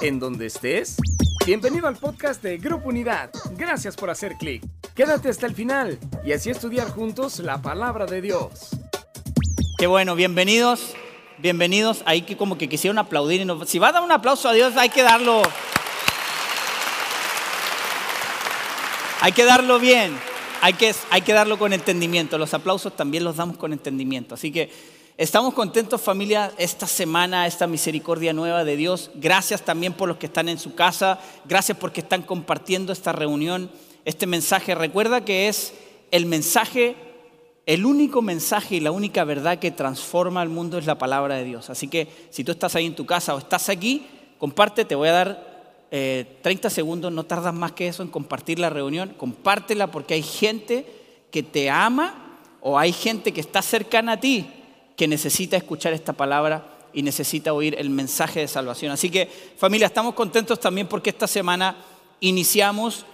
en donde estés. Bienvenido al podcast de Grupo Unidad. Gracias por hacer clic. Quédate hasta el final y así estudiar juntos la palabra de Dios. Qué bueno, bienvenidos, bienvenidos. Hay que como que quisieron aplaudir. Y no, si va a dar un aplauso a Dios, hay que darlo. Hay que darlo bien. Hay que, hay que darlo con entendimiento. Los aplausos también los damos con entendimiento. Así que Estamos contentos familia esta semana, esta misericordia nueva de Dios. Gracias también por los que están en su casa. Gracias porque están compartiendo esta reunión, este mensaje. Recuerda que es el mensaje, el único mensaje y la única verdad que transforma el mundo es la palabra de Dios. Así que si tú estás ahí en tu casa o estás aquí, comparte, te voy a dar 30 eh, segundos, no tardas más que eso en compartir la reunión. Compártela porque hay gente que te ama o hay gente que está cercana a ti que necesita escuchar esta palabra y necesita oír el mensaje de salvación. Así que familia, estamos contentos también porque esta semana iniciamos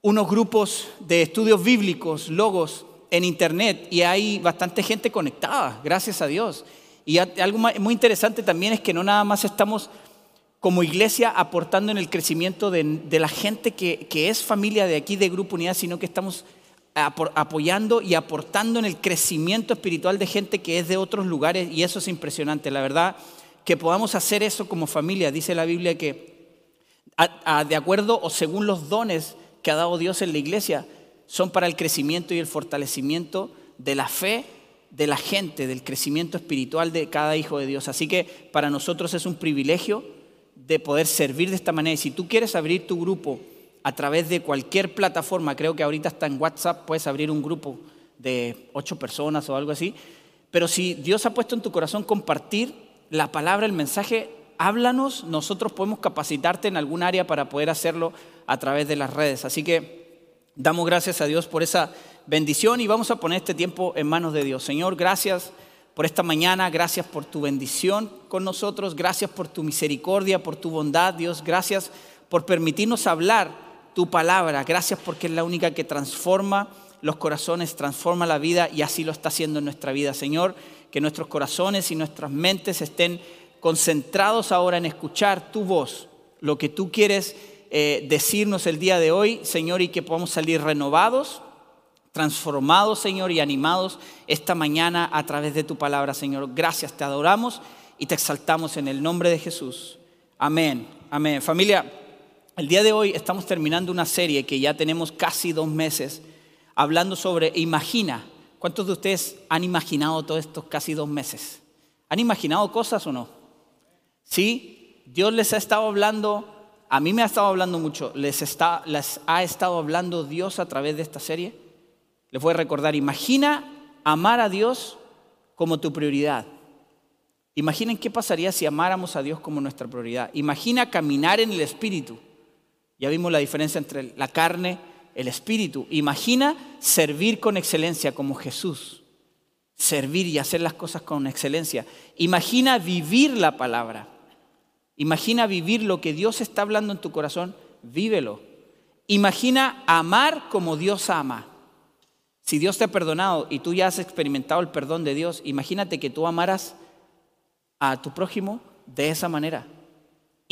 unos grupos de estudios bíblicos, logos, en internet y hay bastante gente conectada, gracias a Dios. Y algo muy interesante también es que no nada más estamos como iglesia aportando en el crecimiento de, la gente que, que es familia de aquí de Grupo Unidad, sino que estamos apoyando y aportando en el crecimiento espiritual de gente que es de otros lugares y eso es impresionante. La verdad, que podamos hacer eso como familia. Dice la Biblia que de acuerdo o según los dones que ha dado Dios en la iglesia, son para el crecimiento y el fortalecimiento de la fe de la gente, del crecimiento espiritual de cada hijo de Dios. Así que para nosotros es un privilegio de poder servir de esta manera. Y si tú quieres abrir tu grupo, a través de cualquier plataforma, creo que ahorita está en WhatsApp, puedes abrir un grupo de ocho personas o algo así, pero si Dios ha puesto en tu corazón compartir la palabra, el mensaje, háblanos, nosotros podemos capacitarte en algún área para poder hacerlo a través de las redes. Así que damos gracias a Dios por esa bendición y vamos a poner este tiempo en manos de Dios. Señor, gracias por esta mañana, gracias por tu bendición con nosotros, gracias por tu misericordia, por tu bondad, Dios, gracias por permitirnos hablar tu palabra. Gracias porque es la única que transforma los corazones, transforma la vida y así lo está haciendo en nuestra vida. Señor, que nuestros corazones y nuestras mentes estén concentrados ahora en escuchar tu voz, lo que tú quieres eh, decirnos el día de hoy, Señor, y que podamos salir renovados, transformados, Señor, y animados esta mañana a través de tu palabra, Señor. Gracias, te adoramos y te exaltamos en el nombre de Jesús. Amén, amén. Familia. El día de hoy estamos terminando una serie que ya tenemos casi dos meses hablando sobre imagina. ¿Cuántos de ustedes han imaginado todos estos casi dos meses? ¿Han imaginado cosas o no? Sí, Dios les ha estado hablando, a mí me ha estado hablando mucho, les, está, les ha estado hablando Dios a través de esta serie. Les voy a recordar, imagina amar a Dios como tu prioridad. Imaginen qué pasaría si amáramos a Dios como nuestra prioridad. Imagina caminar en el Espíritu. Ya vimos la diferencia entre la carne, el espíritu. Imagina servir con excelencia como Jesús. Servir y hacer las cosas con excelencia. Imagina vivir la palabra. Imagina vivir lo que Dios está hablando en tu corazón. Vívelo. Imagina amar como Dios ama. Si Dios te ha perdonado y tú ya has experimentado el perdón de Dios, imagínate que tú amaras a tu prójimo de esa manera.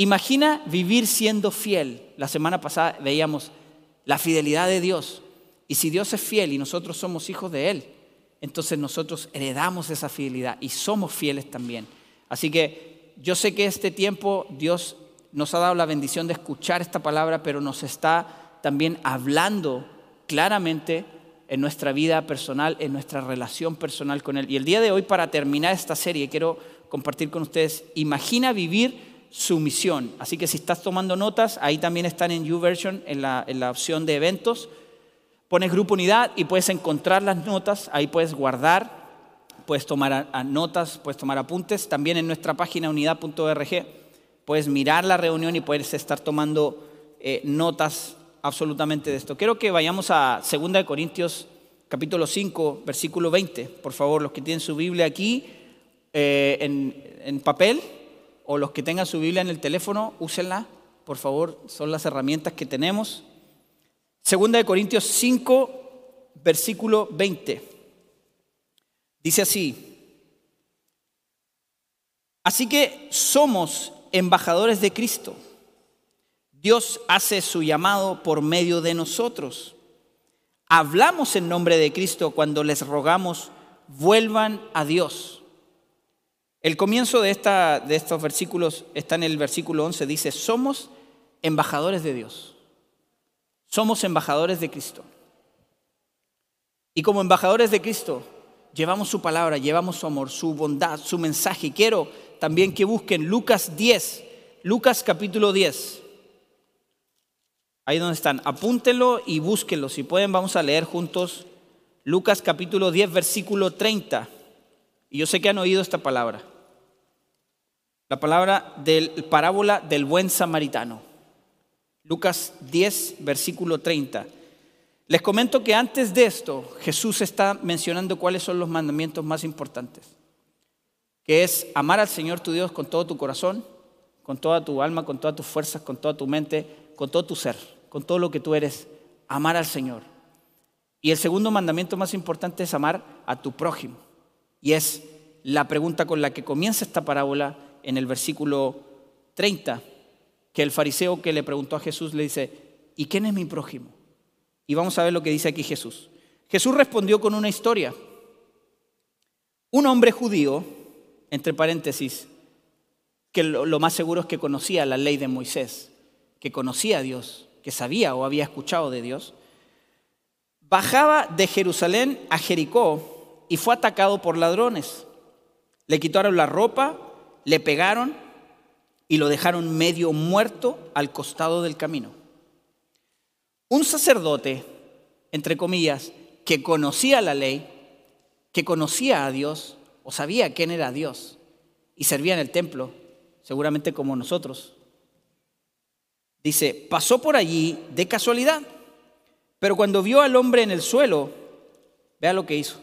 Imagina vivir siendo fiel. La semana pasada veíamos la fidelidad de Dios. Y si Dios es fiel y nosotros somos hijos de Él, entonces nosotros heredamos esa fidelidad y somos fieles también. Así que yo sé que este tiempo Dios nos ha dado la bendición de escuchar esta palabra, pero nos está también hablando claramente en nuestra vida personal, en nuestra relación personal con Él. Y el día de hoy, para terminar esta serie, quiero compartir con ustedes, imagina vivir su misión. Así que si estás tomando notas, ahí también están en YouVersion, en la, en la opción de eventos. Pones grupo unidad y puedes encontrar las notas, ahí puedes guardar, puedes tomar notas, puedes tomar apuntes. También en nuestra página unidad.org puedes mirar la reunión y puedes estar tomando eh, notas absolutamente de esto. Quiero que vayamos a 2 Corintios capítulo 5, versículo 20. Por favor, los que tienen su Biblia aquí eh, en papel, o los que tengan su Biblia en el teléfono, úsenla, por favor, son las herramientas que tenemos. Segunda de Corintios 5, versículo 20. Dice así, así que somos embajadores de Cristo. Dios hace su llamado por medio de nosotros. Hablamos en nombre de Cristo cuando les rogamos, vuelvan a Dios. El comienzo de, esta, de estos versículos está en el versículo 11, dice, somos embajadores de Dios. Somos embajadores de Cristo. Y como embajadores de Cristo, llevamos su palabra, llevamos su amor, su bondad, su mensaje. quiero también que busquen Lucas 10, Lucas capítulo 10. Ahí donde están, apúntenlo y búsquenlo. Si pueden, vamos a leer juntos Lucas capítulo 10, versículo 30. Y yo sé que han oído esta palabra. La palabra del parábola del buen samaritano. Lucas 10, versículo 30. Les comento que antes de esto Jesús está mencionando cuáles son los mandamientos más importantes, que es amar al Señor tu Dios con todo tu corazón, con toda tu alma, con todas tus fuerzas, con toda tu mente, con todo tu ser, con todo lo que tú eres, amar al Señor. Y el segundo mandamiento más importante es amar a tu prójimo. Y es la pregunta con la que comienza esta parábola en el versículo 30, que el fariseo que le preguntó a Jesús le dice, ¿y quién es mi prójimo? Y vamos a ver lo que dice aquí Jesús. Jesús respondió con una historia. Un hombre judío, entre paréntesis, que lo, más seguro es que conocía la ley de Moisés, que conocía a Dios, que sabía o había escuchado de Dios, bajaba de Jerusalén a Jericó y fue atacado por ladrones. Le quitaron la ropa, le pegaron y lo dejaron medio muerto al costado del camino. Un sacerdote, entre comillas, que conocía la ley, que conocía a Dios o sabía quién era Dios y servía en el templo, seguramente como nosotros, dice, pasó por allí de casualidad, pero cuando vio al hombre en el suelo, vea lo que hizo,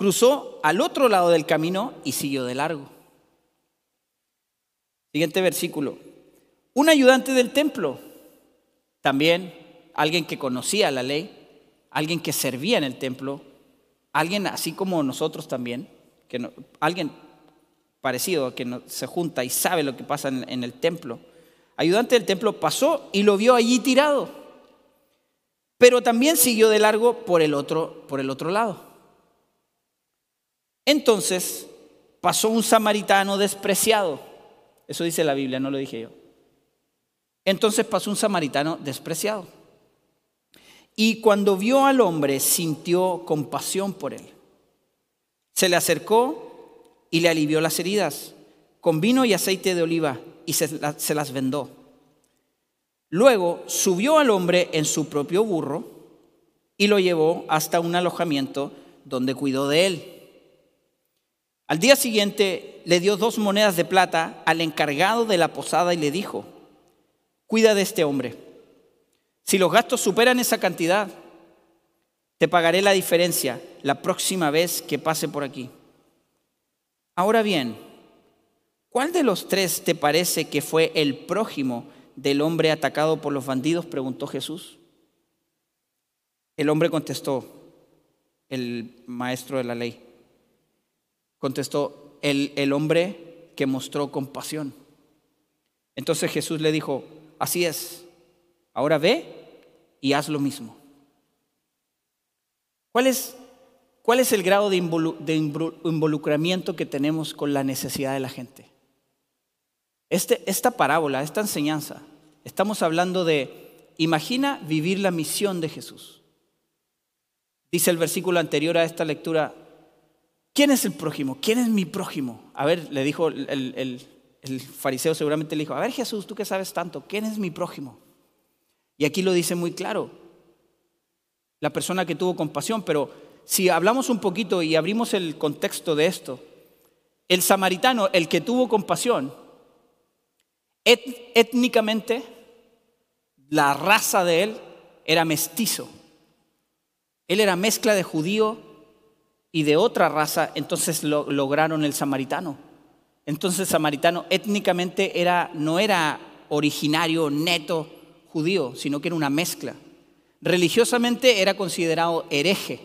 cruzó al otro lado del camino y siguió de largo. Siguiente versículo. Un ayudante del templo también alguien que conocía la ley, alguien que servía en el templo, alguien así como nosotros también, que alguien parecido que se junta y sabe lo que pasa en, en el templo. Ayudante del templo pasó y lo vio allí tirado, pero también siguió de largo por el otro, por el otro lado. Entonces pasó un samaritano despreciado. Eso dice la Biblia, no lo dije yo. Entonces pasó un samaritano despreciado y cuando vio al hombre sintió compasión por él. Se le acercó y le alivió las heridas con vino y aceite de oliva y se, las vendó. Luego subió al hombre en su propio burro y lo llevó hasta un alojamiento donde cuidó de él. Al día siguiente le dio dos monedas de plata al encargado de la posada y le dijo, cuida de este hombre si los gastos superan esa cantidad, te pagaré la diferencia la próxima vez que pase por aquí. Ahora bien, ¿cuál de los tres te parece que fue el prójimo del hombre atacado por los bandidos? preguntó Jesús. El hombre contestó, el maestro de la ley, contestó, el, el hombre que mostró compasión. Entonces Jesús le dijo, así es Ahora ve y haz lo mismo. ¿Cuál es, cuál es el grado de, involucramiento que tenemos con la necesidad de la gente? Este, esta parábola, esta enseñanza, estamos hablando de, imagina vivir la misión de Jesús. Dice el versículo anterior a esta lectura, ¿quién es el prójimo? ¿Quién es mi prójimo? A ver, le dijo el, el fariseo, seguramente le dijo, a ver Jesús, tú que sabes tanto, ¿quién es mi prójimo? Y aquí lo dice muy claro, la persona que tuvo compasión, pero si hablamos un poquito y abrimos el contexto de esto, el samaritano, el que tuvo compasión, étnicamente, la raza de él era mestizo. Él era mezcla de judío y de otra raza, entonces lo, lograron el samaritano. Entonces el samaritano étnicamente era, no era originario, neto, judío, sino que era una mezcla. Religiosamente era considerado hereje,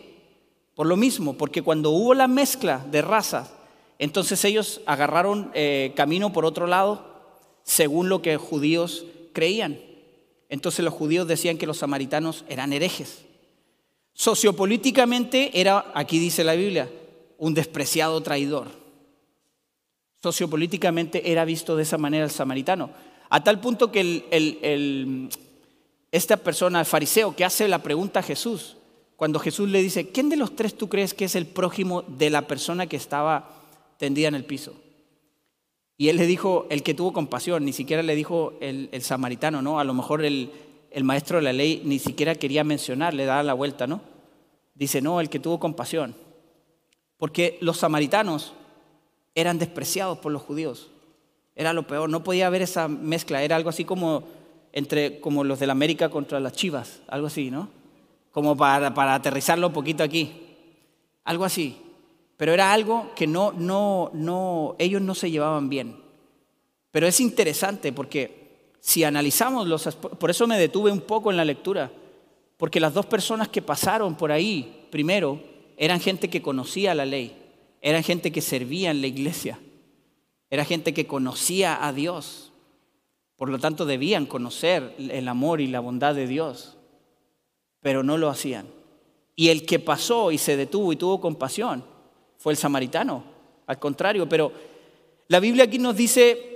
por lo mismo, porque cuando hubo la mezcla de razas, entonces ellos agarraron eh, camino por otro lado, según lo que judíos creían. Entonces los judíos decían que los samaritanos eran herejes. Sociopolíticamente era, aquí dice la Biblia, un despreciado traidor. Sociopolíticamente era visto de esa manera el samaritano. A tal punto que esta persona, el fariseo, que hace la pregunta a Jesús, cuando Jesús le dice, ¿quién de los tres tú crees que es el prójimo de la persona que estaba tendida en el piso? Y él le dijo, el que tuvo compasión, ni siquiera le dijo el, samaritano, ¿no? A lo mejor el, el, maestro de la ley ni siquiera quería mencionar, le da la vuelta, ¿no? Dice, no, el que tuvo compasión. Porque los samaritanos eran despreciados por los judíos. Era lo peor, no podía haber esa mezcla, era algo así como entre como los de la América contra las Chivas, algo así, ¿no? Como para, para aterrizarlo un poquito aquí. Algo así. Pero era algo que no, no, no, ellos no se llevaban bien. Pero es interesante porque si analizamos los, por eso me detuve un poco en la lectura, porque las dos personas que pasaron por ahí, primero, eran gente que conocía la ley, eran gente que servía en la iglesia, era gente que conocía a Dios, por lo tanto debían conocer el amor y la bondad de Dios, pero no lo hacían. Y el que pasó y se detuvo y tuvo compasión, fue el samaritano, al contrario, pero la Biblia aquí nos dice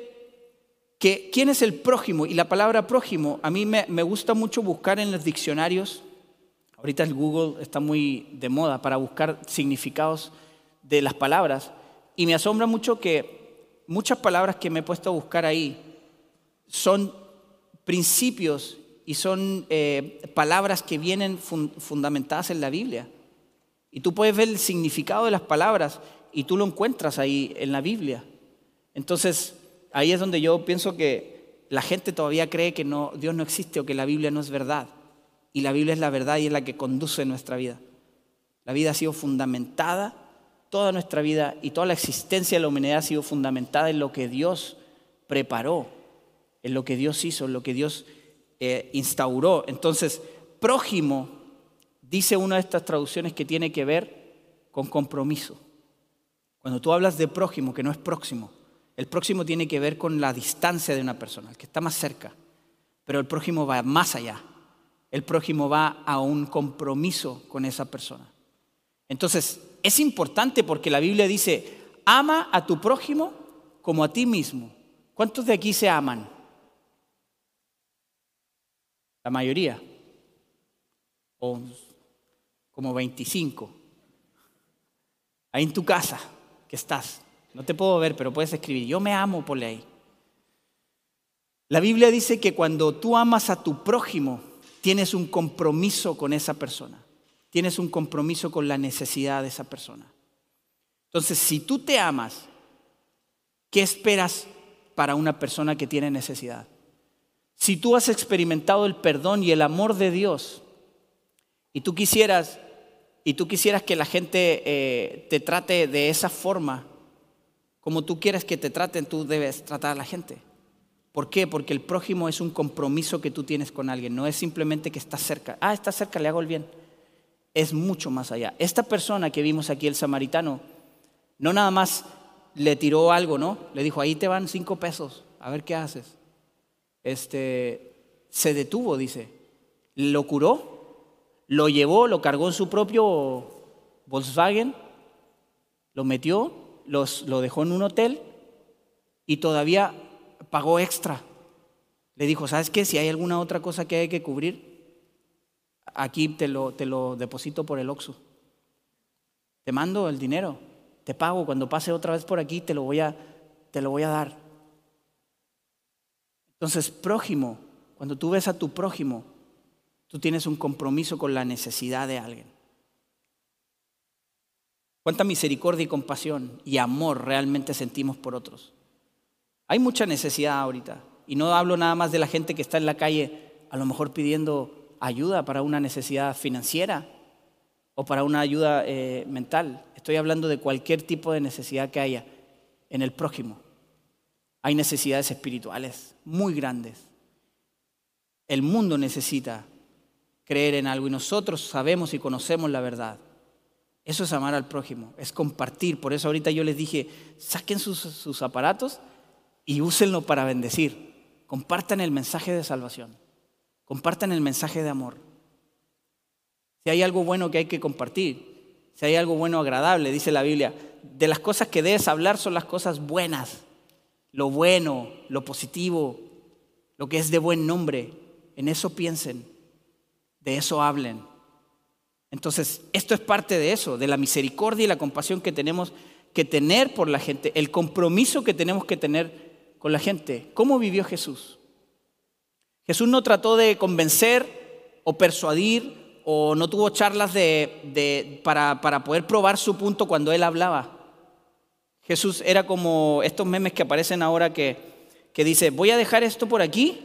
que quién es el prójimo y la palabra prójimo, a mí me, me gusta mucho buscar en los diccionarios, ahorita el Google está muy de moda para buscar significados de las palabras, y me asombra mucho que muchas palabras que me he puesto a buscar ahí son principios y son eh, palabras que vienen fundamentadas en la Biblia. Y tú puedes ver el significado de las palabras y tú lo encuentras ahí en la Biblia. Entonces, ahí es donde yo pienso que la gente todavía cree que no, Dios no existe o que la Biblia no es verdad. Y la Biblia es la verdad y es la que conduce nuestra vida. La vida ha sido fundamentada, toda nuestra vida y toda la existencia de la humanidad ha sido fundamentada en lo que Dios preparó, en lo que Dios hizo, en lo que Dios eh, instauró. Entonces, prójimo dice una de estas traducciones que tiene que ver con compromiso. Cuando tú hablas de prójimo, que no es próximo, el próximo tiene que ver con la distancia de una persona, el que está más cerca, pero el prójimo va más allá. El prójimo va a un compromiso con esa persona. Entonces, es importante porque la Biblia dice, ama a tu prójimo como a ti mismo. ¿Cuántos de aquí se aman? La mayoría. O como 25. Ahí en tu casa, que estás. No te puedo ver, pero puedes escribir. Yo me amo por ahí. La Biblia dice que cuando tú amas a tu prójimo, tienes un compromiso con esa persona. Tienes un compromiso con la necesidad de esa persona. Entonces, si tú te amas, ¿qué esperas para una persona que tiene necesidad? Si tú has experimentado el perdón y el amor de Dios y tú quisieras y tú quisieras que la gente eh, te trate de esa forma, como tú quieres que te traten, tú debes tratar a la gente. ¿Por qué? Porque el prójimo es un compromiso que tú tienes con alguien, no es simplemente que estás cerca. Ah, está cerca, le hago el bien. Es mucho más allá. Esta persona que vimos aquí, el samaritano, no nada más le tiró algo, ¿no? Le dijo, ahí te van cinco pesos, a ver qué haces. Este, se detuvo, dice. Lo curó, lo llevó, lo cargó en su propio Volkswagen, lo metió, lo dejó en un hotel y todavía pagó extra. Le dijo, ¿sabes qué? Si hay alguna otra cosa que hay que cubrir, aquí te lo, te lo deposito por el Oxxo. Te mando el dinero, te pago, cuando pase otra vez por aquí te lo voy a, te lo voy a dar. Entonces, prójimo, cuando tú ves a tu prójimo, Tú tienes un compromiso con la necesidad de alguien. ¿Cuánta misericordia y compasión y amor realmente sentimos por otros? Hay mucha necesidad ahorita. Y no hablo nada más de la gente que está en la calle, a lo mejor pidiendo ayuda para una necesidad financiera o para una ayuda eh, mental. Estoy hablando de cualquier tipo de necesidad que haya en el prójimo. Hay necesidades espirituales muy grandes. El mundo necesita creer en algo y nosotros sabemos y conocemos la verdad. Eso es amar al prójimo, es compartir. Por eso ahorita yo les dije, saquen sus, aparatos y úsenlo para bendecir. Compartan el mensaje de salvación. Compartan el mensaje de amor. Si hay algo bueno que hay que compartir, si hay algo bueno agradable, dice la Biblia, de las cosas que debes hablar son las cosas buenas, lo bueno, lo positivo, lo que es de buen nombre. En eso piensen, de eso hablen. Entonces, esto es parte de eso, de la misericordia y la compasión que tenemos que tener por la gente, el compromiso que tenemos que tener con la gente. ¿Cómo vivió Jesús? Jesús no trató de convencer o persuadir o no tuvo charlas de, para, para poder probar su punto cuando él hablaba. Jesús era como estos memes que aparecen ahora que, que dice, voy a dejar esto por aquí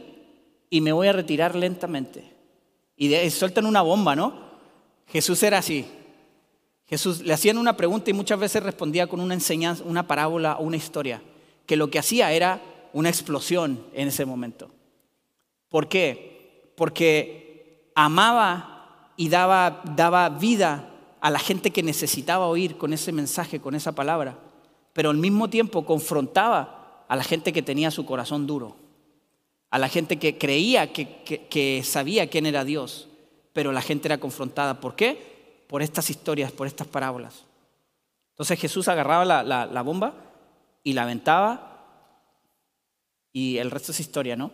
y me voy a retirar lentamente. Y, de, sueltan una bomba, ¿no? Jesús era así. Jesús le hacían una pregunta y muchas veces respondía con una enseñanza, una parábola o una historia, que lo que hacía era una explosión en ese momento. ¿Por qué? Porque amaba y daba, vida a la gente que necesitaba oír con ese mensaje, con esa palabra, pero al mismo tiempo confrontaba a la gente que tenía su corazón duro, a la gente que creía que sabía quién era Dios, pero la gente era confrontada. ¿Por qué? Por estas historias, por estas parábolas. Entonces Jesús agarraba la, bomba y la aventaba y el resto es historia, ¿no?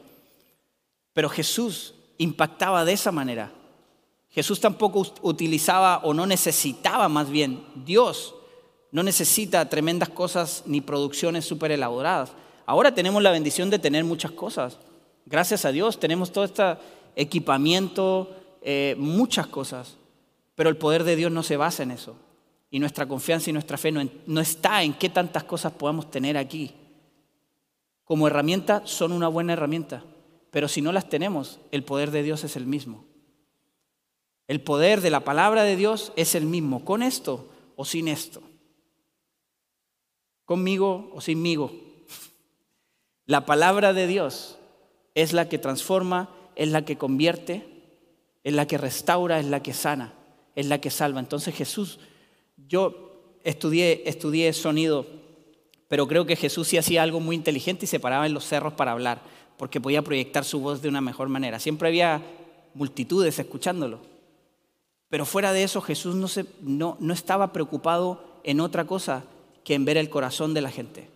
Pero Jesús impactaba de esa manera. Jesús tampoco utilizaba o no necesitaba más bien, Dios no necesita tremendas cosas ni producciones súper elaboradas. Ahora tenemos la bendición de tener muchas cosas. Gracias a Dios tenemos todo este equipamiento, eh, muchas cosas. Pero el poder de Dios no se basa en eso. Y nuestra confianza y nuestra fe no, no está en qué tantas cosas podamos tener aquí. Como herramienta son una buena herramienta. Pero si no las tenemos, el poder de Dios es el mismo. El poder de la palabra de Dios es el mismo, con esto o sin esto. Conmigo o sinmigo. La palabra de Dios es la que transforma, es la que convierte, es la que restaura, es la que sana, es la que salva. Entonces Jesús, yo estudié, estudié sonido, pero creo que Jesús sí hacía algo muy inteligente y se paraba en los cerros para hablar porque podía proyectar su voz de una mejor manera. Siempre había multitudes escuchándolo. Pero fuera de eso, Jesús no, se, no, no estaba preocupado en otra cosa que en ver el corazón de la gente.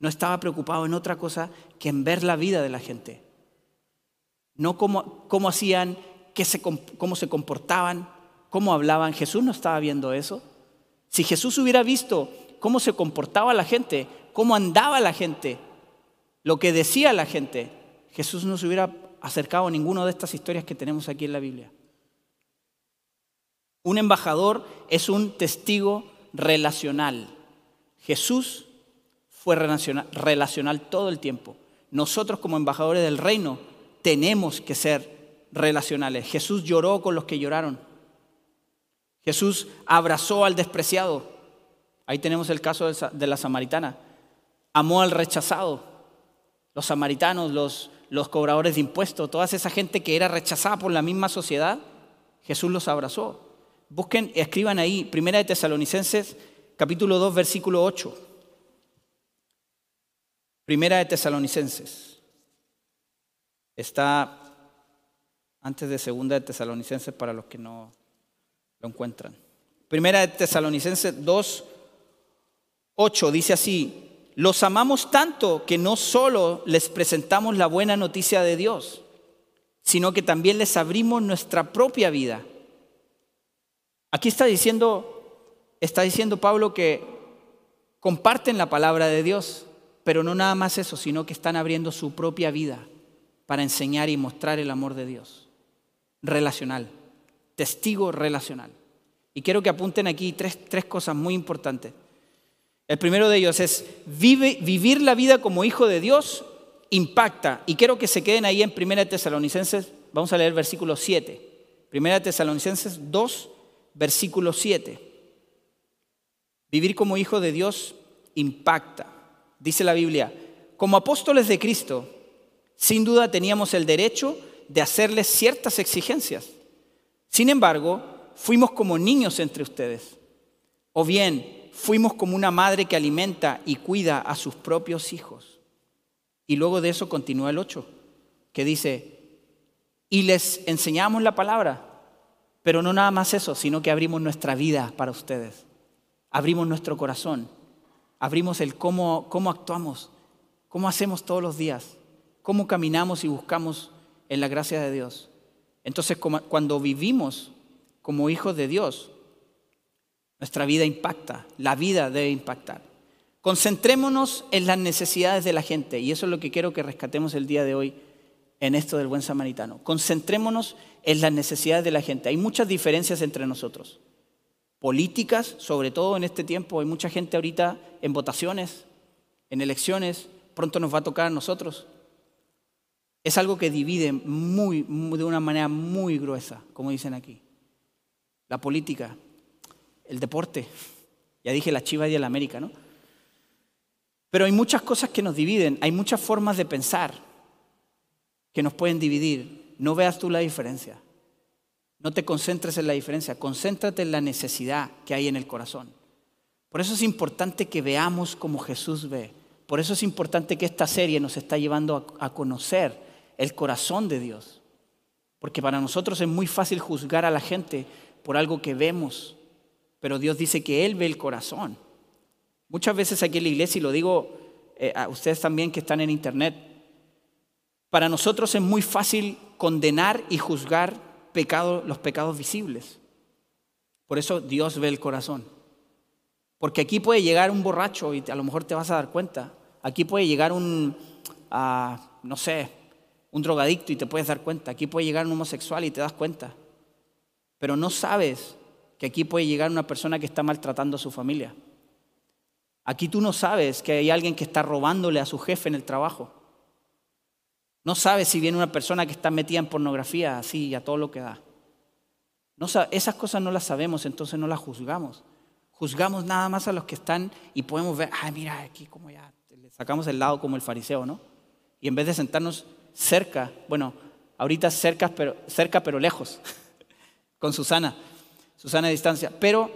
No estaba preocupado en otra cosa que en ver la vida de la gente. No cómo hacían, se, cómo se comportaban, cómo hablaban. Jesús no estaba viendo eso. Si Jesús hubiera visto cómo se comportaba la gente, cómo andaba la gente, lo que decía la gente, Jesús no se hubiera acercado a ninguna de estas historias que tenemos aquí en la Biblia. Un embajador es un testigo relacional. Jesús fue relacional, todo el tiempo. Nosotros como embajadores del reino tenemos que ser relacionales. Jesús lloró con los que lloraron. Jesús abrazó al despreciado. Ahí tenemos el caso de la samaritana. Amó al rechazado los samaritanos, los, cobradores de impuestos, toda esa gente que era rechazada por la misma sociedad, Jesús los abrazó. Busquen, escriban ahí, Primera de Tesalonicenses, capítulo 2, versículo 8. Primera de Tesalonicenses. Está antes de Segunda de Tesalonicenses para los que no lo encuentran. Primera de Tesalonicenses 2, 8 dice así, los amamos tanto que no solo les presentamos la buena noticia de Dios, sino que también les abrimos nuestra propia vida. Aquí está diciendo, está diciendo Pablo que comparten la palabra de Dios, pero no nada más eso, sino que están abriendo su propia vida para enseñar y mostrar el amor de Dios. Relacional, testigo relacional. Y quiero que apunten aquí tres, tres cosas muy importantes. El primero de ellos es vivir la vida como hijo de Dios impacta. Y quiero que se queden ahí en 1 Tesalonicenses, vamos a leer versículo 7. 1 Tesalonicenses 2, versículo 7. Vivir como hijo de Dios impacta. Dice la Biblia, como apóstoles de Cristo, sin duda teníamos el derecho de hacerles ciertas exigencias. Sin embargo, fuimos como niños entre ustedes. O bien, fuimos como una madre que alimenta y cuida a sus propios hijos. Y luego de eso continúa el 8, que dice, y les enseñamos la palabra, pero no nada más eso, sino que abrimos nuestra vida para ustedes, abrimos nuestro corazón, abrimos el cómo, cómo actuamos, cómo hacemos todos los días, cómo caminamos y buscamos en la gracia de Dios. Entonces, cuando vivimos como hijos de Dios, nuestra vida impacta, la vida debe impactar. Concentrémonos en las necesidades de la gente y eso es lo que quiero que rescatemos el día de hoy en esto del buen samaritano. Concentrémonos en las necesidades de la gente. Hay muchas diferencias entre nosotros. Políticas, sobre todo en este tiempo, hay mucha gente ahorita en votaciones, en elecciones, pronto nos va a tocar a nosotros. Es algo que divide muy, de una manera muy gruesa, como dicen aquí. La política, el deporte, ya dije la Chiva y el América, ¿no? Pero hay muchas cosas que nos dividen, hay muchas formas de pensar que nos pueden dividir. No veas tú la diferencia. No te concentres en la diferencia, concéntrate en la necesidad que hay en el corazón. Por eso es importante que veamos como Jesús ve. Por eso es importante que esta serie nos está llevando a conocer el corazón de Dios. Porque para nosotros es muy fácil juzgar a la gente por algo que vemos, pero Dios dice que Él ve el corazón. Muchas veces aquí en la iglesia, y lo digo eh, a ustedes también que están en internet, para nosotros es muy fácil condenar y juzgar los pecados visibles. Por eso Dios ve el corazón. Porque aquí puede llegar un borracho y a lo mejor te vas a dar cuenta. Aquí puede llegar un, ah, no sé, un drogadicto y te puedes dar cuenta. Aquí puede llegar un homosexual y te das cuenta. Pero no sabes que aquí puede llegar una persona que está maltratando a su familia. Aquí tú no sabes que hay alguien que está robándole a su jefe en el trabajo. No sabes si viene una persona que está metida en pornografía así y a todo lo que da. No, esas cosas no las sabemos, entonces no las juzgamos. Juzgamos nada más a los que están y podemos ver, ay, mira, aquí como ya le sacamos el lado como el fariseo, ¿no? Y en vez de sentarnos cerca, bueno, ahorita cerca pero, cerca pero lejos, con Susana, Susana a distancia, pero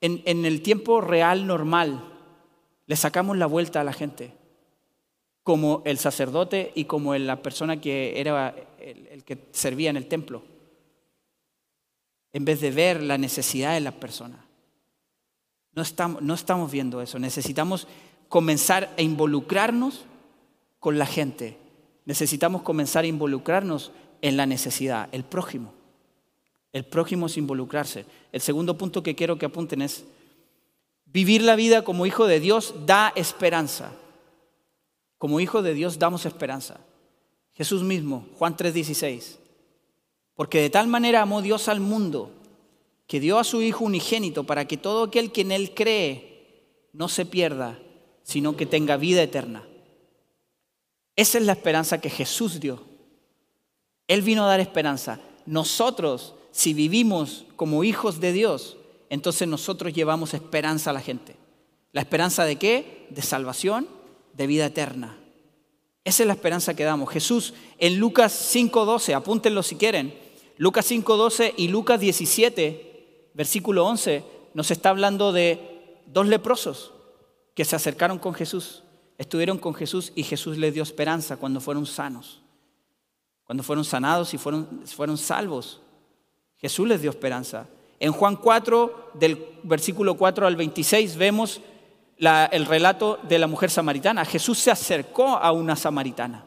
en, en el tiempo real normal le sacamos la vuelta a la gente como el sacerdote y como la persona que era el, que servía en el templo, en vez de ver la necesidad de la persona. No estamos, no estamos viendo eso, necesitamos comenzar a involucrarnos con la gente, necesitamos comenzar a involucrarnos en la necesidad, el prójimo. El prójimo es involucrarse. El segundo punto que quiero que apunten es, vivir la vida como hijo de Dios da esperanza. Como hijo de Dios damos esperanza. Jesús mismo, Juan 3:16. Porque de tal manera amó Dios al mundo que dio a su Hijo unigénito para que todo aquel que en Él cree no se pierda, sino que tenga vida eterna. Esa es la esperanza que Jesús dio. Él vino a dar esperanza. Nosotros, si vivimos como hijos de Dios, entonces nosotros llevamos esperanza a la gente. ¿La esperanza de qué? De salvación de vida eterna. Esa es la esperanza que damos. Jesús en Lucas 5.12, apúntenlo si quieren, Lucas 5.12 y Lucas 17, versículo 11, nos está hablando de dos leprosos que se acercaron con Jesús, estuvieron con Jesús y Jesús les dio esperanza cuando fueron sanos, cuando fueron sanados y fueron, fueron salvos. Jesús les dio esperanza. En Juan 4, del versículo 4 al 26, vemos el relato de la mujer samaritana. Jesús se acercó a una samaritana.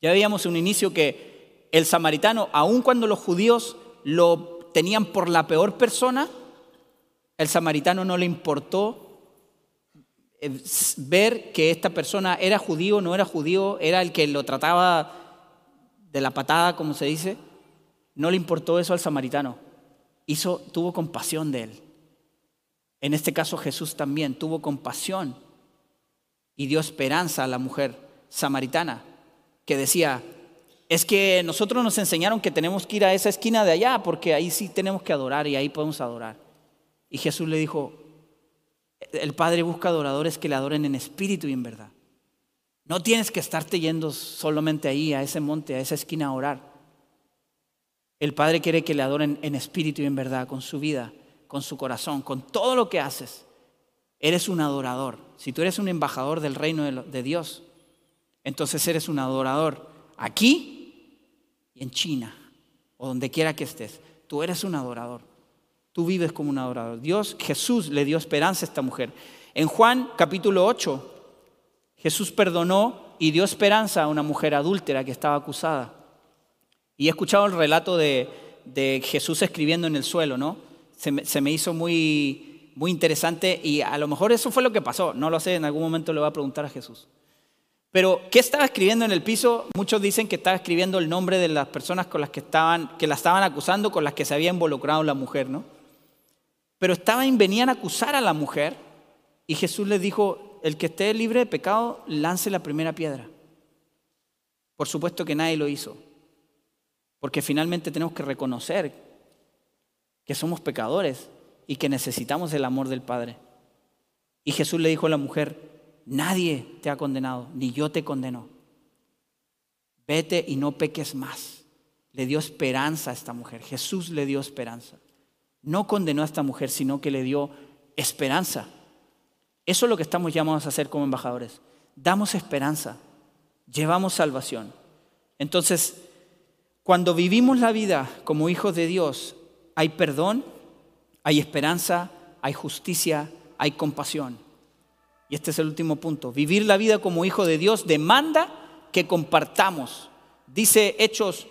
Ya veíamos en un inicio que el samaritano, aun cuando los judíos lo tenían por la peor persona, el samaritano no le importó ver que esta persona era judío, no era judío, era el que lo trataba de la patada, como se dice. No le importó eso al samaritano. Hizo, tuvo compasión de él. En este caso Jesús también tuvo compasión y dio esperanza a la mujer samaritana que decía, es que nosotros nos enseñaron que tenemos que ir a esa esquina de allá porque ahí sí tenemos que adorar y ahí podemos adorar. Y Jesús le dijo, el Padre busca adoradores que le adoren en espíritu y en verdad. No tienes que estarte yendo solamente ahí, a ese monte, a esa esquina a orar. El Padre quiere que le adoren en espíritu y en verdad, con su vida con su corazón, con todo lo que haces. Eres un adorador. Si tú eres un embajador del reino de Dios, entonces eres un adorador. Aquí y en China, o donde quiera que estés, tú eres un adorador. Tú vives como un adorador. Dios, Jesús le dio esperanza a esta mujer. En Juan capítulo 8, Jesús perdonó y dio esperanza a una mujer adúltera que estaba acusada. Y he escuchado el relato de, Jesús escribiendo en el suelo, ¿no? Se me, hizo muy, muy interesante y a lo mejor eso fue lo que pasó, no lo sé, en algún momento le voy a preguntar a Jesús. Pero, ¿qué estaba escribiendo en el piso? Muchos dicen que estaba escribiendo el nombre de las personas con las que, estaban, que la estaban acusando, con las que se había involucrado la mujer, ¿no? Pero estaban, venían a acusar a la mujer y Jesús les dijo, el que esté libre de pecado, lance la primera piedra. Por supuesto que nadie lo hizo, porque finalmente tenemos que reconocer que somos pecadores y que necesitamos el amor del Padre. Y Jesús le dijo a la mujer, Nadie te ha condenado, ni yo te condeno. Vete y no peques más. Le dio esperanza a esta mujer. Jesús le dio esperanza. No condenó a esta mujer, sino que le dio esperanza. Eso es lo que estamos llamados a hacer como embajadores. Damos esperanza, llevamos salvación. Entonces, cuando vivimos la vida como hijos de Dios, hay perdón, hay esperanza, hay justicia, hay compasión. Y este es el último punto. Vivir la vida como hijo de Dios demanda que compartamos. Dice Hechos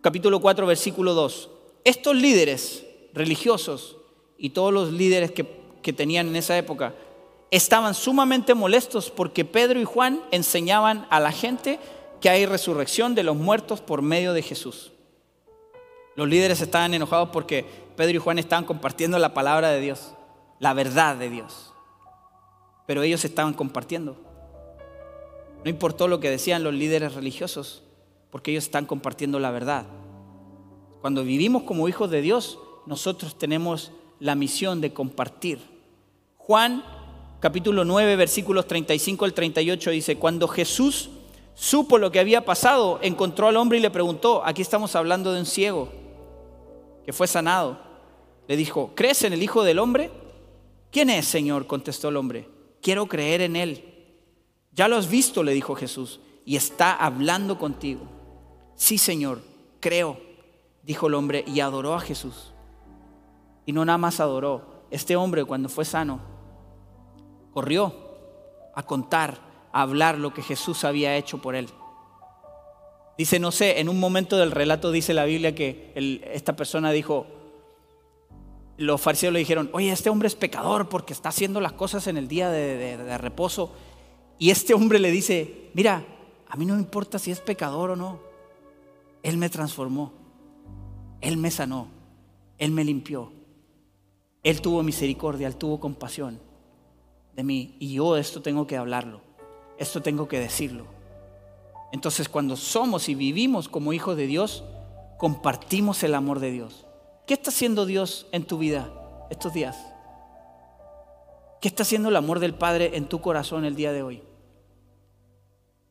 capítulo 4 versículo 2. Estos líderes religiosos y todos los líderes que, que tenían en esa época estaban sumamente molestos porque Pedro y Juan enseñaban a la gente que hay resurrección de los muertos por medio de Jesús. Los líderes estaban enojados porque Pedro y Juan estaban compartiendo la palabra de Dios, la verdad de Dios pero ellos estaban compartiendo. No importó lo que decían los líderes religiosos, porque ellos están compartiendo la verdad. Cuando vivimos como hijos de Dios, nosotros tenemos la misión de compartir. Juan capítulo 9 versículos 35 al 38 dice, cuando Jesús supo lo que había pasado, encontró al hombre y le preguntó, aquí estamos hablando de un ciego que fue sanado. Le dijo, ¿crees en el Hijo del Hombre? ¿Quién es, Señor? contestó el hombre quiero creer en Él. Ya lo has visto, le dijo Jesús, y está hablando contigo. Sí, Señor, creo, dijo el hombre, y adoró a Jesús. Y no nada más adoró. Este hombre cuando fue sano, corrió a contar, a hablar lo que Jesús había hecho por él. Dice, no sé, en un momento del relato dice la Biblia que esta persona dijo, los fariseos le dijeron, oye, este hombre es pecador porque está haciendo las cosas en el día de, reposo. Y este hombre le dice, mira, a mí no me importa si es pecador o no. Él me transformó. Él me sanó. Él me limpió. Él tuvo misericordia, Él tuvo compasión de mí. Y yo esto tengo que hablarlo. Esto tengo que decirlo. Entonces cuando somos y vivimos como hijos de Dios, compartimos el amor de Dios. ¿Qué está haciendo Dios en tu vida estos días? ¿Qué está haciendo el amor del Padre en tu corazón el día de hoy?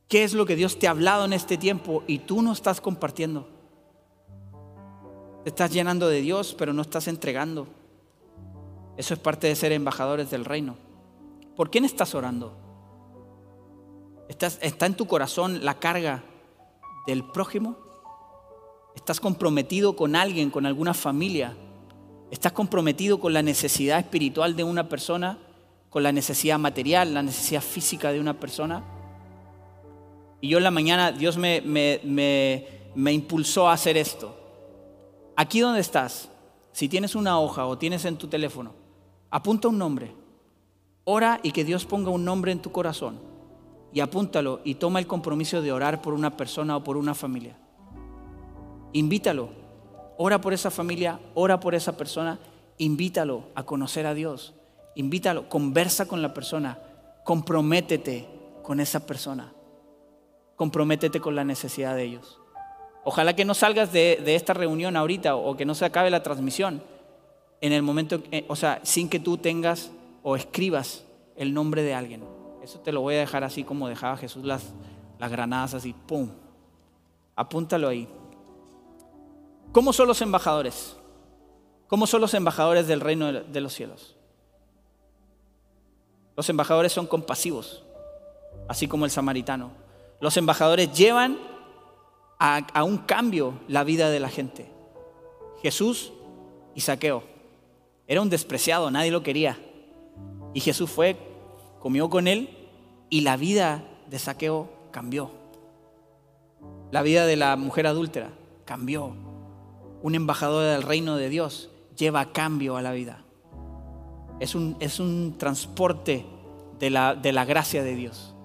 ¿Qué es lo que Dios te ha hablado en este tiempo y tú no estás compartiendo? Te estás llenando de Dios, pero no estás entregando. Eso es parte de ser embajadores del reino. ¿Por quién estás orando? ¿Está en tu corazón la carga del prójimo? ¿Estás comprometido con alguien, con alguna familia? ¿Estás comprometido con la necesidad espiritual de una persona? ¿Con la necesidad material, la necesidad física de una persona? Y yo en la mañana Dios me, me, impulsó a hacer esto. Aquí donde estás, si tienes una hoja o tienes en tu teléfono, apunta un nombre. Ora y que Dios ponga un nombre en tu corazón. Y apúntalo y toma el compromiso de orar por una persona o por una familia invítalo. Ora por esa familia, ora por esa persona, invítalo a conocer a Dios. Invítalo, conversa con la persona, comprométete con esa persona. Comprométete con la necesidad de ellos. Ojalá que no salgas de, esta reunión ahorita o que no se acabe la transmisión en el momento, eh, o sea, sin que tú tengas o escribas el nombre de alguien. Eso te lo voy a dejar así como dejaba Jesús las, las granadas así, ¡pum! Apúntalo ahí. ¿Cómo son los embajadores? ¿Cómo son los embajadores del reino de los cielos? Los embajadores son compasivos, así como el samaritano. Los embajadores llevan a, a un cambio la vida de la gente. Jesús y Saqueo. Era un despreciado, nadie lo quería. Y Jesús fue, comió con él y la vida de Saqueo cambió. La vida de la mujer adúltera cambió. Un embajador del reino de Dios lleva cambio a la vida. Es un, es un transporte de la, de la gracia de Dios.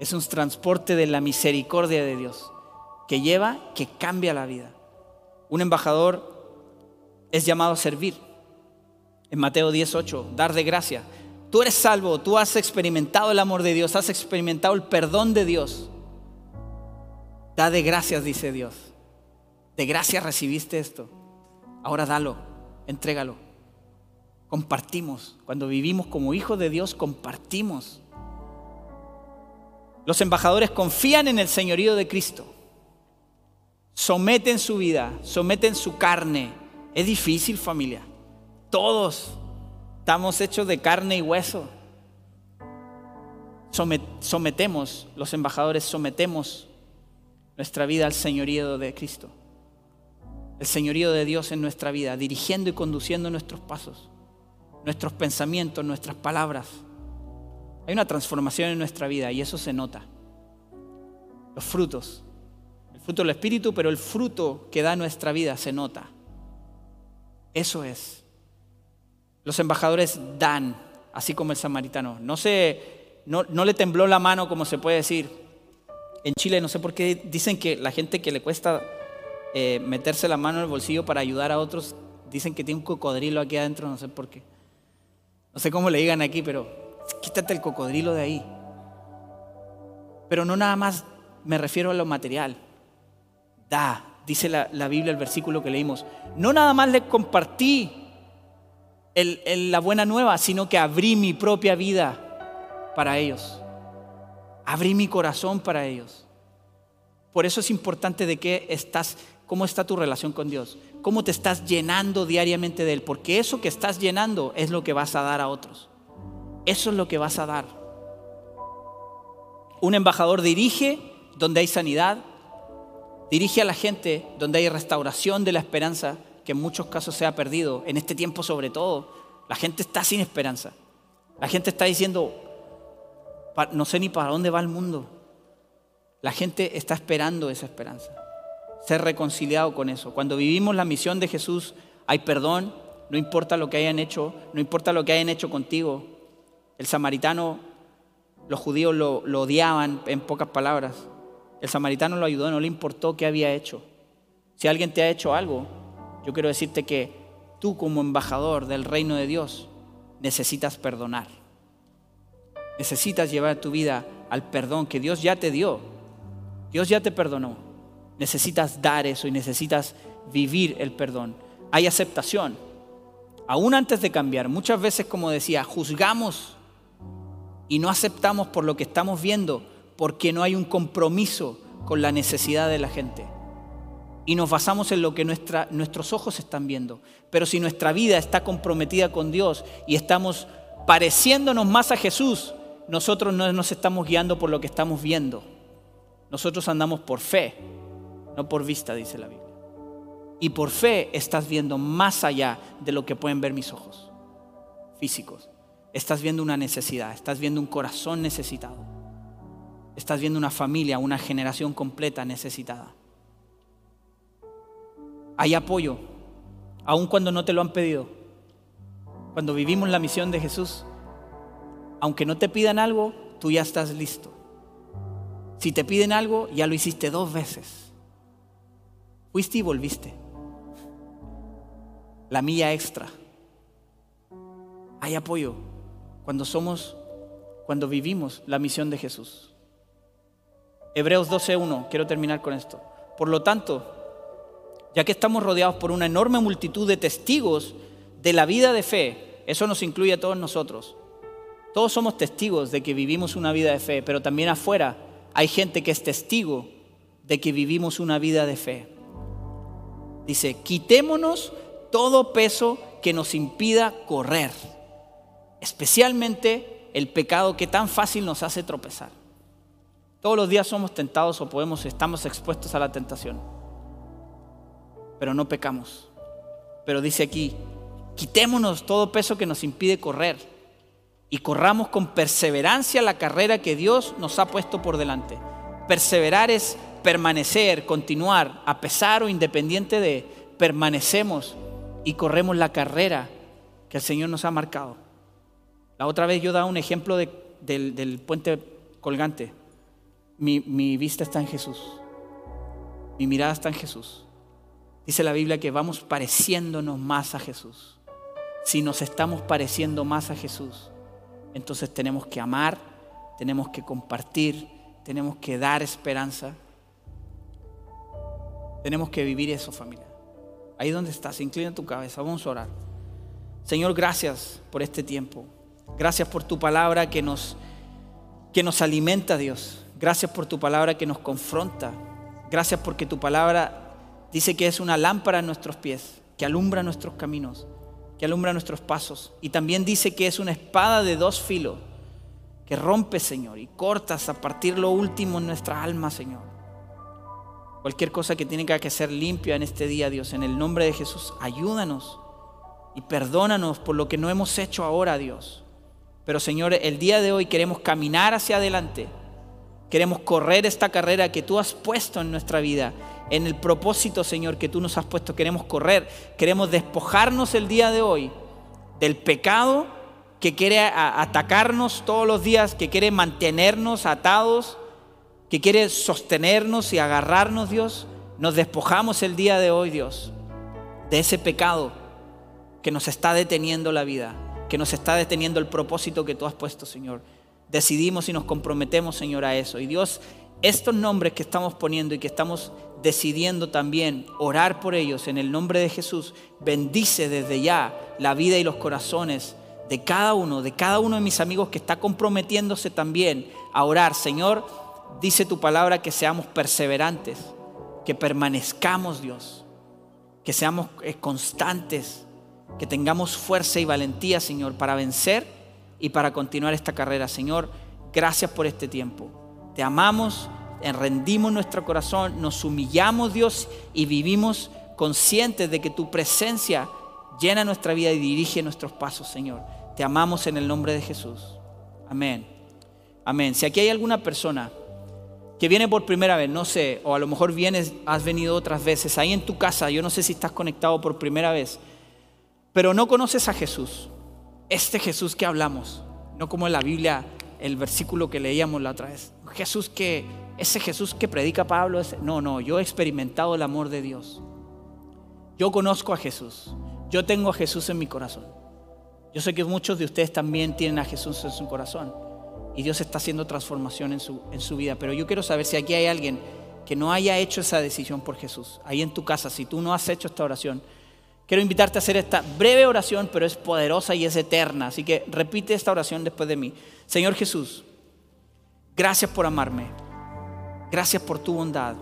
Es un transporte de la misericordia de Dios que lleva, que cambia la vida. Un embajador es llamado a servir. En Mateo 18, dar de gracia. Tú eres salvo, tú has experimentado el amor de Dios, has experimentado el perdón de Dios. Da de gracias, dice Dios. De gracias recibiste esto. Ahora dalo, entrégalo. Compartimos. Cuando vivimos como hijos de Dios, compartimos. Los embajadores confían en el señorío de Cristo. Someten su vida, someten su carne. Es difícil familia. Todos estamos hechos de carne y hueso. Sometemos, los embajadores sometemos nuestra vida al señorío de Cristo. El señorío de Dios en nuestra vida, dirigiendo y conduciendo nuestros pasos, nuestros pensamientos, nuestras palabras. Hay una transformación en nuestra vida y eso se nota. Los frutos, el fruto del Espíritu, pero el fruto que da nuestra vida se nota. Eso es. Los embajadores dan, así como el samaritano. No, se, no, le tembló la mano, como se puede decir. En Chile no sé por qué dicen que la gente que le cuesta eh, meterse la mano en el bolsillo para ayudar a otros, dicen que tiene un cocodrilo aquí adentro, no sé por qué. No sé cómo le digan aquí, pero quítate el cocodrilo de ahí. Pero no nada más me refiero a lo material. Da, dice la, la Biblia, el versículo que leímos. No nada más le compartí la buena nueva, sino que abrí mi propia vida para ellos. Abrí mi corazón para ellos. Por eso es importante de qué estás, cómo está tu relación con Dios, cómo te estás llenando diariamente de Él, porque eso que estás llenando es lo que vas a dar a otros. Eso es lo que vas a dar. Un embajador dirige donde hay sanidad, dirige a la gente donde hay restauración de la esperanza, que en muchos casos se ha perdido, en este tiempo sobre todo. La gente está sin esperanza. La gente está diciendo, no sé ni para dónde va el mundo. La gente está esperando esa esperanza. Ser reconciliado con eso. Cuando vivimos la misión de Jesús, hay perdón, no importa lo que hayan hecho, no importa lo que hayan hecho contigo. El samaritano, los judíos lo, lo odiaban en pocas palabras. El samaritano lo ayudó, no le importó qué había hecho. Si alguien te ha hecho algo, yo quiero decirte que tú como embajador del reino de Dios necesitas perdonar. Necesitas llevar tu vida al perdón que Dios ya te dio. Dios ya te perdonó. Necesitas dar eso y necesitas vivir el perdón. Hay aceptación. Aún antes de cambiar, muchas veces, como decía, juzgamos y no aceptamos por lo que estamos viendo porque no hay un compromiso con la necesidad de la gente y nos basamos en lo que nuestros ojos están viendo. Pero si nuestra vida está comprometida con Dios y estamos pareciéndonos más a Jesús, nosotros no nos estamos guiando por lo que estamos viendo. Nosotros andamos por fe, no por vista, dice la Biblia. Y por fe estás viendo más allá de lo que pueden ver mis ojos físicos. Estás viendo una necesidad, estás viendo un corazón necesitado. Estás viendo una familia, una generación completa necesitada hay apoyo, aun cuando no te lo han pedido. Cuando vivimos la misión de Jesús, aunque no te pidan algo, tú ya estás listo. Si te piden algo, ya lo hiciste dos veces. Fuiste y volviste. La milla extra. Hay apoyo cuando somos, cuando vivimos la misión de Jesús. Hebreos 12.1, quiero terminar con esto. Por lo tanto, ya que estamos rodeados por una enorme multitud de testigos de la vida de fe, eso nos incluye a todos nosotros. Todos somos testigos de que vivimos una vida de fe, pero también afuera hay gente que es testigo de que vivimos una vida de fe. Dice, quitémonos todo peso que nos impida correr, especialmente el pecado que tan fácil nos hace tropezar. Todos los días somos tentados o podemos, estamos expuestos a la tentación. Pero no pecamos. Pero dice aquí, quitémonos todo peso que nos impide correr y corramos con perseverancia la carrera que Dios nos ha puesto por delante. Perseverar es permanecer, continuar, a pesar o independiente de, permanecemos y corremos la carrera que el Señor nos ha marcado. La otra vez yo daba un ejemplo del, puente colgante. Mi, mi vista está en Jesús. Mi mirada está en Jesús. Dice la Biblia que vamos pareciéndonos más a Jesús. Si nos estamos pareciendo más a Jesús, entonces tenemos que amar, tenemos que compartir, tenemos que dar esperanza. Tenemos que vivir eso, familia. Ahí donde estás, inclina tu cabeza, vamos a orar. Señor, gracias por este tiempo. Gracias por tu palabra que nos, que nos alimenta, Dios. Gracias por tu palabra que nos confronta. Gracias porque tu palabra dice que es una lámpara en nuestros pies, que alumbra nuestros caminos, que alumbra nuestros pasos. Y también dice que es una espada de dos filos, que rompe, Señor, y cortas a partir lo último en nuestra alma, Señor. Cualquier cosa que tiene que ser limpia en este día, Dios, en el nombre de Jesús, ayúdanos y perdónanos por lo que no hemos hecho ahora, Dios. Pero Señor, el día de hoy queremos caminar hacia adelante. Queremos correr esta carrera que tú has puesto en nuestra vida, en el propósito, Señor, que tú nos has puesto. Queremos correr, queremos despojarnos el día de hoy del pecado que quiere atacarnos todos los días, que quiere mantenernos atados, que quiere sostenernos y agarrarnos, Dios. Nos despojamos el día de hoy, Dios, de ese pecado que nos está deteniendo la vida que nos está deteniendo el propósito que tú has puesto, Señor. Decidimos y nos comprometemos, Señor, a eso. Y Dios, estos nombres que estamos poniendo y que estamos decidiendo también orar por ellos en el nombre de Jesús, bendice desde ya la vida y los corazones de cada uno, de cada uno de mis amigos que está comprometiéndose también a orar. Señor, dice tu palabra que seamos perseverantes, que permanezcamos, Dios, que seamos eh, constantes que tengamos fuerza y valentía, Señor, para vencer y para continuar esta carrera. Señor, gracias por este tiempo. Te amamos, rendimos nuestro corazón, nos humillamos, Dios, y vivimos conscientes de que tu presencia llena nuestra vida y dirige nuestros pasos, Señor. Te amamos en el nombre de Jesús. Amén. Amén. Si aquí hay alguna persona que viene por primera vez, no sé, o a lo mejor vienes, has venido otras veces, ahí en tu casa, yo no sé si estás conectado por primera vez pero no conoces a Jesús, este Jesús que hablamos, no como en la Biblia, el versículo que leíamos la otra vez. Jesús que, ese Jesús que predica Pablo, no, no, yo he experimentado el amor de Dios. Yo conozco a Jesús, yo tengo a Jesús en mi corazón. Yo sé que muchos de ustedes también tienen a Jesús en su corazón y Dios está haciendo transformación en su, en su vida. Pero yo quiero saber si aquí hay alguien que no haya hecho esa decisión por Jesús. Ahí en tu casa, si tú no has hecho esta oración, Quiero invitarte a hacer esta breve oración, pero es poderosa y es eterna. Así que repite esta oración después de mí. Señor Jesús, gracias por amarme. Gracias por tu bondad.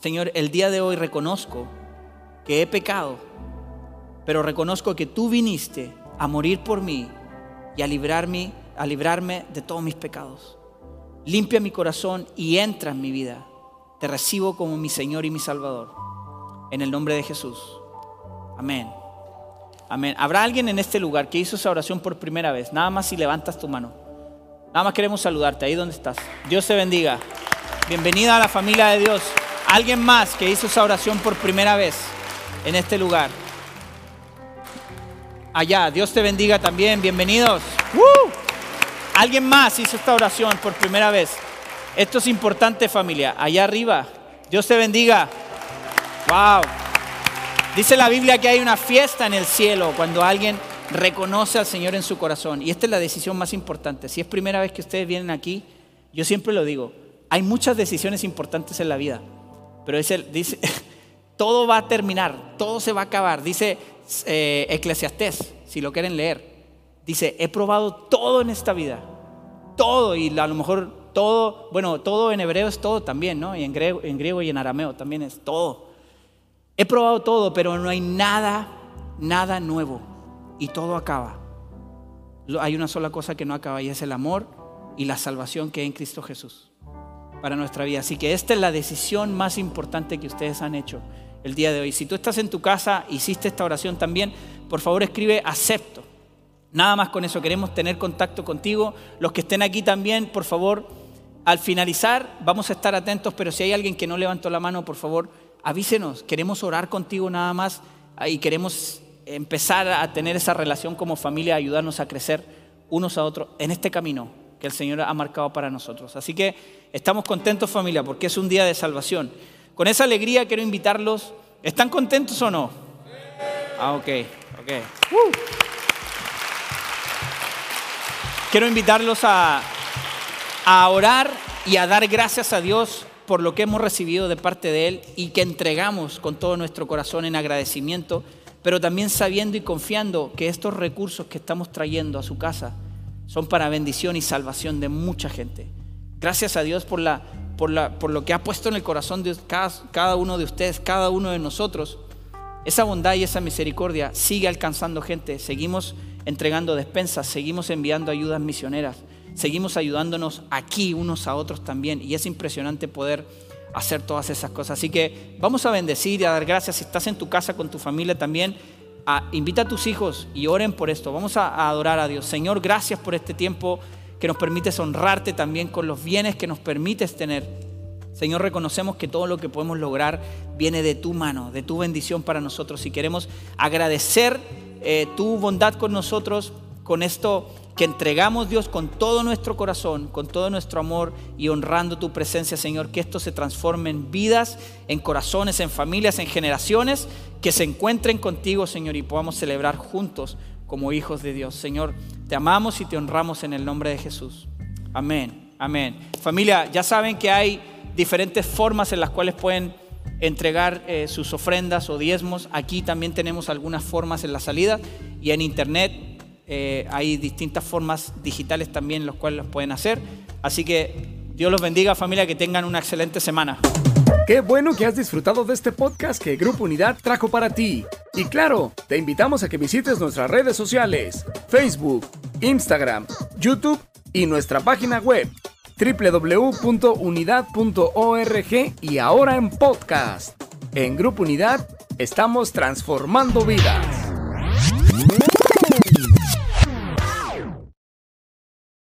Señor, el día de hoy reconozco que he pecado, pero reconozco que tú viniste a morir por mí y a librarme, a librarme de todos mis pecados. Limpia mi corazón y entra en mi vida. Te recibo como mi Señor y mi Salvador. En el nombre de Jesús. Amén. Amén. ¿Habrá alguien en este lugar que hizo esa oración por primera vez? Nada más si levantas tu mano. Nada más queremos saludarte ahí donde estás. Dios te bendiga. Bienvenida a la familia de Dios. Alguien más que hizo esa oración por primera vez en este lugar. Allá, Dios te bendiga también. Bienvenidos. Alguien más hizo esta oración por primera vez. Esto es importante familia. Allá arriba. Dios te bendiga. Wow. Dice la Biblia que hay una fiesta en el cielo cuando alguien reconoce al Señor en su corazón. Y esta es la decisión más importante. Si es primera vez que ustedes vienen aquí, yo siempre lo digo, hay muchas decisiones importantes en la vida. Pero dice, todo va a terminar, todo se va a acabar. Dice eh, Eclesiastés, si lo quieren leer. Dice, he probado todo en esta vida. Todo, y a lo mejor todo, bueno, todo en hebreo es todo también, ¿no? Y en griego, en griego y en arameo también es todo. He probado todo, pero no hay nada, nada nuevo. Y todo acaba. Hay una sola cosa que no acaba y es el amor y la salvación que hay en Cristo Jesús. Para nuestra vida. Así que esta es la decisión más importante que ustedes han hecho el día de hoy. Si tú estás en tu casa, hiciste esta oración también, por favor escribe acepto. Nada más con eso, queremos tener contacto contigo. Los que estén aquí también, por favor, al finalizar vamos a estar atentos, pero si hay alguien que no levantó la mano, por favor, avísenos. Queremos orar contigo nada más y queremos empezar a tener esa relación como familia, ayudarnos a crecer unos a otros en este camino que el Señor ha marcado para nosotros. Así que estamos contentos familia porque es un día de salvación. Con esa alegría quiero invitarlos. ¿Están contentos o no? Ah, ok, ok. Uh. Quiero invitarlos a, a orar y a dar gracias a Dios por lo que hemos recibido de parte de Él y que entregamos con todo nuestro corazón en agradecimiento, pero también sabiendo y confiando que estos recursos que estamos trayendo a su casa son para bendición y salvación de mucha gente. Gracias a Dios por, la, por, la, por lo que ha puesto en el corazón de cada, cada uno de ustedes, cada uno de nosotros. Esa bondad y esa misericordia sigue alcanzando gente. Seguimos entregando despensas, seguimos enviando ayudas misioneras, seguimos ayudándonos aquí unos a otros también. Y es impresionante poder hacer todas esas cosas. Así que vamos a bendecir y a dar gracias. Si estás en tu casa con tu familia también, invita a tus hijos y oren por esto. Vamos a, adorar a Dios. Señor, gracias por este tiempo que nos permites honrarte también con los bienes que nos permites tener. Señor, reconocemos que todo lo que podemos lograr viene de tu mano, de tu bendición para nosotros. Y queremos agradecer eh, tu bondad con nosotros, con esto que entregamos Dios con todo nuestro corazón, con todo nuestro amor y honrando tu presencia, Señor, que esto se transforme en vidas, en corazones, en familias, en generaciones, que se encuentren contigo, Señor, y podamos celebrar juntos como hijos de Dios. Señor, te amamos y te honramos en el nombre de Jesús. Amén, amén. Familia, ya saben que hay diferentes formas en las cuales pueden entregar eh, sus ofrendas o diezmos. Aquí también tenemos algunas formas en la salida y en internet eh, hay distintas formas digitales también las cuales los pueden hacer. Así que Dios los bendiga familia, que tengan una excelente semana. Qué bueno que has disfrutado de este podcast que Grupo Unidad trajo para ti. Y claro, te invitamos a que visites nuestras redes sociales, Facebook, Instagram, YouTube y nuestra página web www.unidad.org y ahora en podcast. En Grupo Unidad estamos transformando vidas.